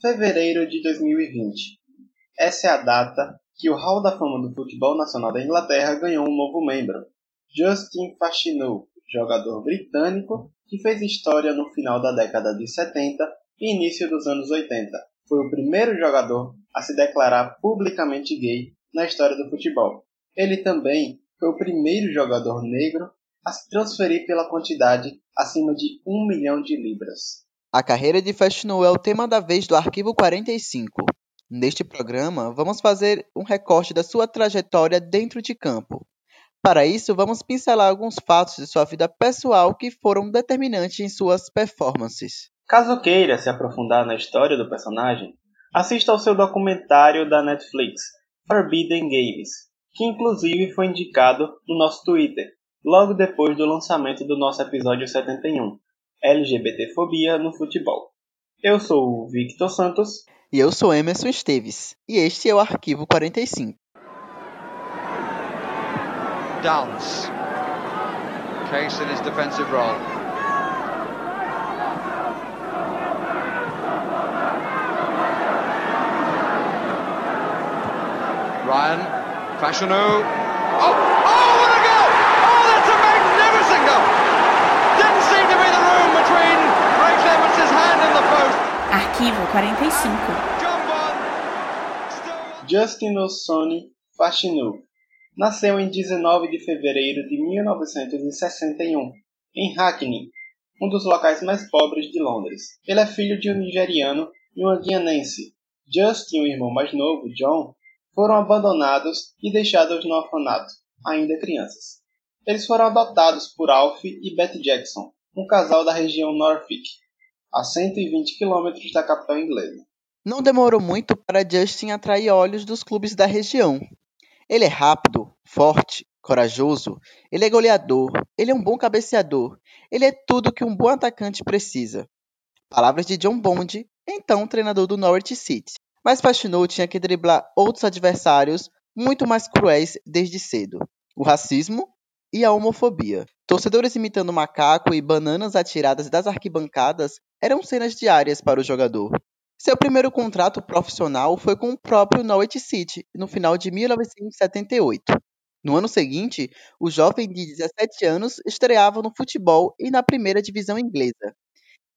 fevereiro de 2020. Essa é a data que o Hall da Fama do Futebol Nacional da Inglaterra ganhou um novo membro, Justin Fashanu, jogador britânico que fez história no final da década de 70 e início dos anos 80. Foi o primeiro jogador a se declarar publicamente gay na história do futebol. Ele também foi o primeiro jogador negro a se transferir pela quantidade acima de um milhão de libras. A carreira de Fashanu é o tema da vez do Arquivo 45. Neste programa, vamos fazer um recorte da sua trajetória dentro de campo. Para isso, vamos pincelar alguns fatos de sua vida pessoal que foram determinantes em suas performances. Caso queira se aprofundar na história do personagem, assista ao seu documentário da Netflix, Forbidden Games, que inclusive foi indicado no nosso Twitter, logo depois do lançamento do nosso episódio 71, LGBTfobia no futebol. Eu sou o Victor Santos. E eu sou Emerson Esteves. E este é o Arquivo 45. Downs. Case in his defensive role. Ryan, Fashanu. Oh, oh, what a goal! Oh, that's a magnificent goal! Didn't seem to be the room between Ray Clements' hand and the post. Arquivo 45. Justin Osoni Fashanu nasceu em 19 de fevereiro de 1961, em Hackney, um dos locais mais pobres de Londres. Ele é filho de um nigeriano e uma guianense. Justin e o irmão mais novo, John, foram abandonados e deixados no orfanato, ainda crianças. Eles foram adotados por Alf e Beth Jackson, um casal da região Norfolk, a 120 quilômetros da capital inglesa. Não demorou muito para Justin atrair olhos dos clubes da região, ele é rápido, forte, corajoso, ele é goleador, ele é um bom cabeceador, ele é tudo que um bom atacante precisa. Palavras de John Bond, então treinador do Norwich City. Mas Faxinou tinha que driblar outros adversários muito mais cruéis desde cedo: o racismo e a homofobia. Torcedores imitando macaco e bananas atiradas das arquibancadas eram cenas diárias para o jogador. Seu primeiro contrato profissional foi com o próprio Norwich City, no final de 1978. No ano seguinte, o jovem de 17 anos estreava no futebol e na primeira divisão inglesa.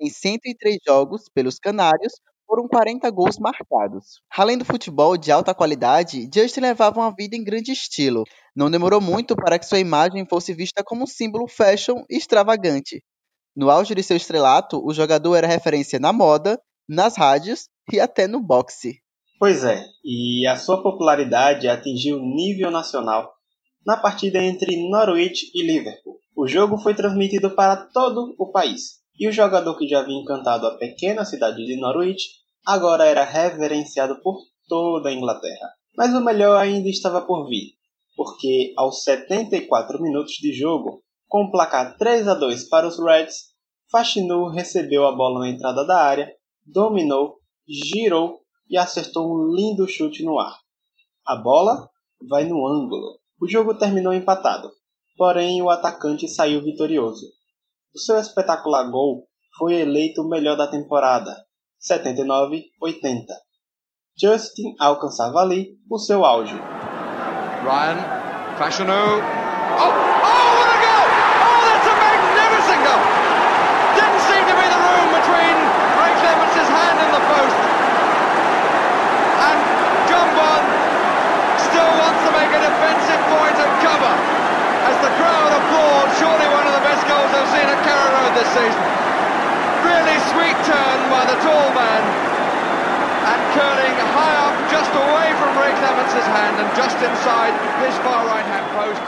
Em 103 jogos pelos Canários, foram 40 gols marcados. Além do futebol de alta qualidade, Justin levava uma vida em grande estilo. Não demorou muito para que sua imagem fosse vista como um símbolo fashion e extravagante. No auge de seu estrelato, o jogador era referência na moda, nas rádios e até no boxe. Pois é, e a sua popularidade atingiu nível nacional na partida entre Norwich e Liverpool. O jogo foi transmitido para todo o país, e o jogador que já havia encantado a pequena cidade de Norwich agora era reverenciado por toda a Inglaterra. Mas o melhor ainda estava por vir, porque aos 74 minutos de jogo, com o placar 3 a 2 para os Reds, Fashinu recebeu a bola na entrada da área dominou, girou e acertou um lindo chute no ar. A bola vai no ângulo. O jogo terminou empatado, porém o atacante saiu vitorioso. O seu espetacular gol foi eleito o melhor da temporada, 79-80. Justin alcançava ali o seu auge. Ryan, Fashanu. Oh, oh, what a goal! Oh, that's a magnificent goal! Didn't seem to be the room between Ray Clements' hand and the post. And John Bond still wants to make a defensive point and cover as the crowd applauds. Surely one of the best goals I've seen at Carrow Road this season. Really sweet turn by the tall man and curling high up just away from Ray Clements' hand and just inside his far right hand post.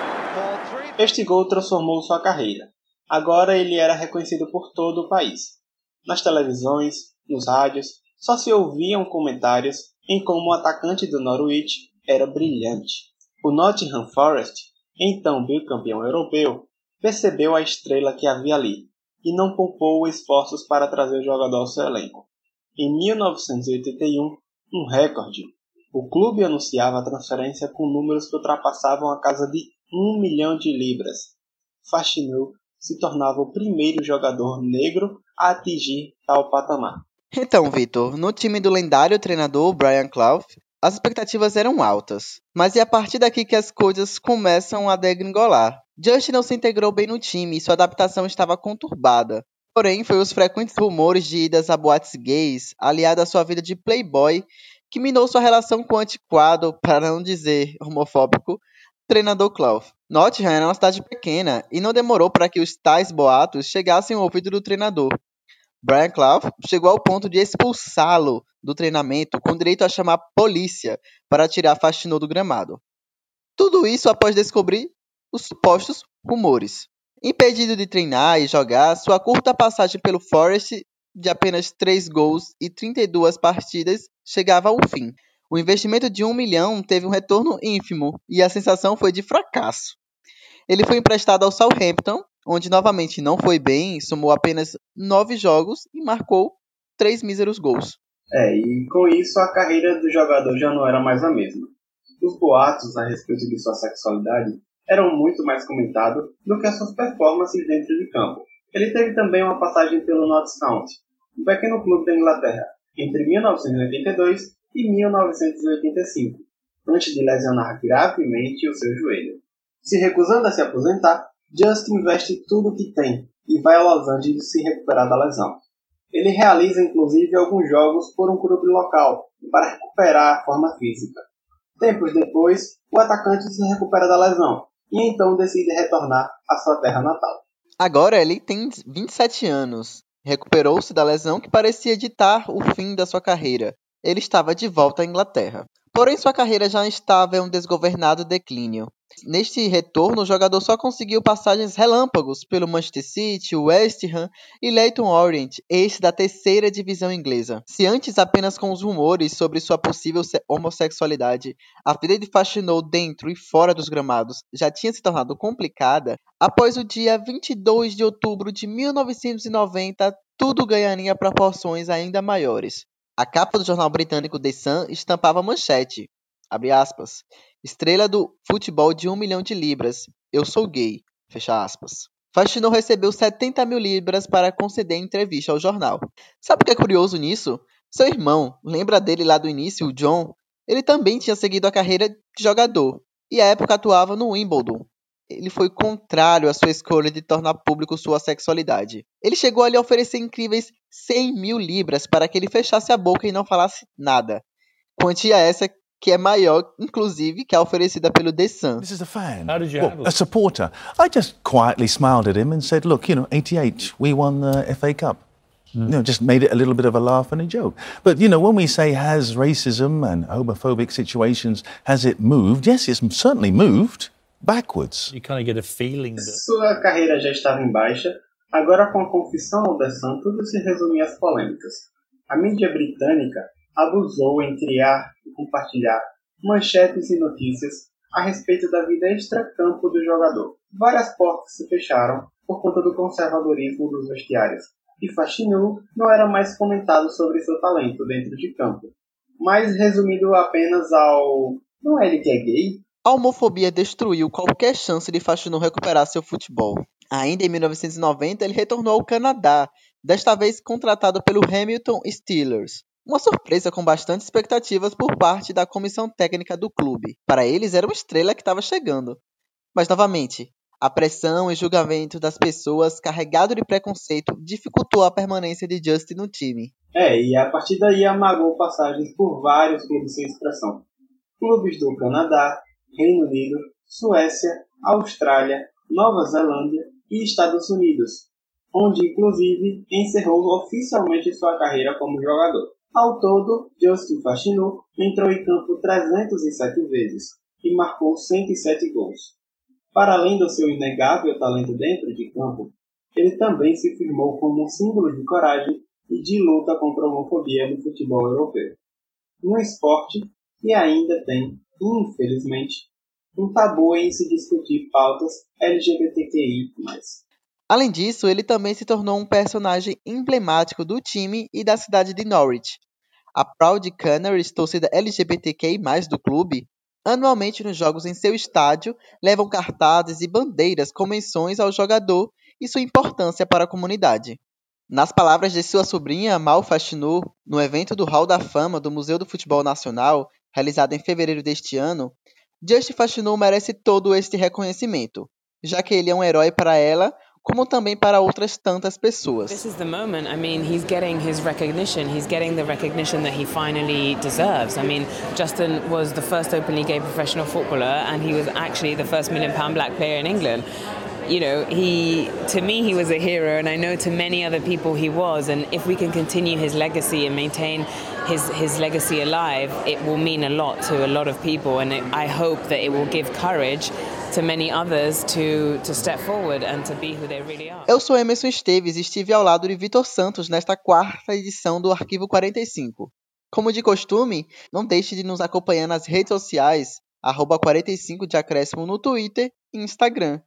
Este gol transformou sua carreira. Agora ele era reconhecido por todo o país. Nas televisões, nos rádios, só se ouviam comentários em como o atacante do Norwich era brilhante. O Nottingham Forest, então bicampeão europeu, percebeu a estrela que havia ali e não poupou esforços para trazer o jogador ao seu elenco. Em 1981, um recorde, o clube anunciava a transferência com números que ultrapassavam a casa de um milhão de libras. Faxinou se tornava o primeiro jogador negro a atingir tal patamar. Então, Vitor, no time do lendário treinador Brian Clough, as expectativas eram altas, mas é a partir daqui que as coisas começam a degringolar. Justin não se integrou bem no time e sua adaptação estava conturbada. Porém, foi os frequentes rumores de idas a boates gays, aliado à sua vida de playboy, que minou sua relação com o antiquado, para não dizer homofóbico, treinador Clough. Nottingham era uma cidade pequena e não demorou para que os tais boatos chegassem ao ouvido do treinador. Brian Clough chegou ao ponto de expulsá-lo do treinamento com direito a chamar a polícia para tirar Faxinou do gramado. Tudo isso após descobrir os supostos rumores. Impedido de treinar e jogar, sua curta passagem pelo Forest de apenas 3 gols e 32 partidas chegava ao fim. O investimento de 1 milhão teve um retorno ínfimo e a sensação foi de fracasso. Ele foi emprestado ao Southampton, onde novamente não foi bem, somou apenas 9 jogos e marcou 3 míseros gols. É, e com isso a carreira do jogador já não era mais a mesma. Os boatos a respeito de sua sexualidade eram muito mais comentados do que as suas performances dentro de campo. Ele teve também uma passagem pelo Notts County, um pequeno clube da Inglaterra, entre 1982 e 1985, antes de lesionar gravemente o seu joelho. Se recusando a se aposentar, Justin investe tudo o que tem e vai a Los Angeles se recuperar da lesão. Ele realiza inclusive alguns jogos por um clube local para recuperar a forma física. Tempos depois, o atacante se recupera da lesão e então decide retornar à sua terra natal. Agora ele tem 27 anos. Recuperou-se da lesão que parecia ditar o fim da sua carreira. Ele estava de volta à Inglaterra. Porém, sua carreira já estava em um desgovernado declínio. Neste retorno, o jogador só conseguiu passagens relâmpagos pelo Manchester City, West Ham e Leyton Orient, este da terceira divisão inglesa. Se antes apenas com os rumores sobre sua possível homossexualidade, a vida de Faxinou dentro e fora dos gramados já tinha se tornado complicada, após o dia 22 de outubro de 1990, tudo ganharia proporções ainda maiores. A capa do jornal britânico The Sun estampava manchete, abre aspas, Estrela do futebol de um milhão de libras. Eu sou gay. Fecha aspas. Recebeu 70 mil libras para conceder entrevista ao jornal. Sabe o que é curioso nisso? Seu irmão, lembra dele lá do início, o John? Ele também tinha seguido a carreira de jogador e à época atuava no Wimbledon. Ele foi contrário à sua escolha de tornar público sua sexualidade. Ele chegou a lhe oferecer incríveis 100 mil libras para que ele fechasse a boca e não falasse nada. Quantia essa que é maior, inclusive, que a oferecida pelo The Sun. This is a fan. How did you Well, handle a supporter. I just quietly smiled at him and said, "Look, you know, '88, we won the FA Cup." You know, just made it a little bit of a laugh and a joke. But you know, when we say has racism and homophobic situations has it moved? Yes, it's certainly moved backwards. You kind of get a feeling that Sua carreira já estava em baixa, agora com a confissão ao Sun tudo se resumia às polêmicas. A mídia britânica abusou em criar e compartilhar manchetes e notícias a respeito da vida extra-campo do jogador. Várias portas se fecharam por conta do conservadorismo dos vestiários, e Faxinu não era mais comentado sobre seu talento dentro de campo. Mas resumido apenas ao não é ele que é gay? A homofobia destruiu qualquer chance de Faxinou recuperar seu futebol. Ainda em 1990, ele retornou ao Canadá, desta vez contratado pelo Hamilton Steelers. Uma surpresa com bastante expectativas por parte da comissão técnica do clube. Para eles, era uma estrela que estava chegando. Mas, novamente, a pressão e julgamento das pessoas carregado de preconceito dificultou a permanência de Justin no time. É, e a partir daí amagou passagens por vários clubes sem expressão. Clubes do Canadá, Reino Unido, Suécia, Austrália, Nova Zelândia e Estados Unidos, onde inclusive encerrou oficialmente sua carreira como jogador. Ao todo, Justin Faxinu entrou em campo 307 vezes e marcou 107 gols. Para além do seu inegável talento dentro de campo, ele também se firmou como um símbolo de coragem e de luta contra a homofobia no futebol europeu. Um esporte que ainda tem, infelizmente, um tabu em se discutir pautas LGBTQI+. Além disso, ele também se tornou um personagem emblemático do time e da cidade de Norwich. A Proud Canaries, torcida LGBTQI+, do clube, anualmente nos jogos em seu estádio, levam cartazes e bandeiras com menções ao jogador e sua importância para a comunidade. Nas palavras de sua sobrinha Mal Fastinou, no evento do Hall da Fama do Museu do Futebol Nacional, realizado em fevereiro deste ano, Justin Fastinou merece todo este reconhecimento, já que ele é um herói para ela, como também para outras tantas pessoas. This is the moment. I mean, he's getting his recognition. He's getting the recognition that he finally deserves. I mean, Justin was the first openly gay professional footballer, and he was actually the first million pound black player in England. You know, he to me he was a hero, and I know to many other people he was. And if we can continue his legacy and maintain his his legacy alive, it will mean a lot to a lot of people, and it, I hope that it will give courage to many others to to step forward and to be who they really are. Eu sou Emerson Esteves e estive ao lado de Vitor Santos nesta quarta edição do Arquivo 45. Como de costume, não deixe de nos acompanhar nas redes sociais, arroba 45 de acréscimo no Twitter e Instagram.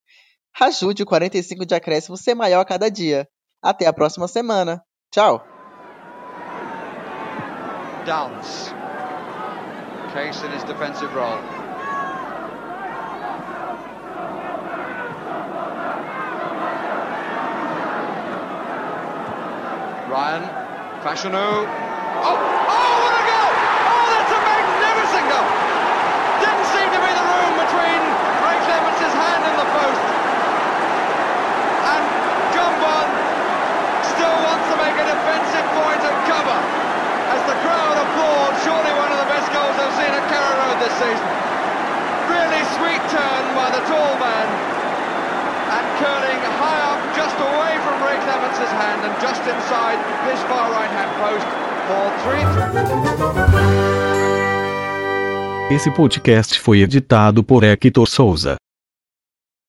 Ajude o 45 de acréscimo ser maior a cada dia. Até a próxima semana. Tchau. Downs. Case in his defensive role. Ryan, Fashanu. Oh, oh, what a goal! Oh, that's a magnificent goal! Didn't seem to be the room between Ray Clements' hand and the post. And John Bond still wants to make a defensive point and cover as the crowd applauds. Surely one of the best goals I've seen at Carrow Road this season. Really sweet turn by the tall man and curling high up just away from Ray Clements' hand and just inside his far right hand post for 3 Esse podcast foi editado por Hector Souza.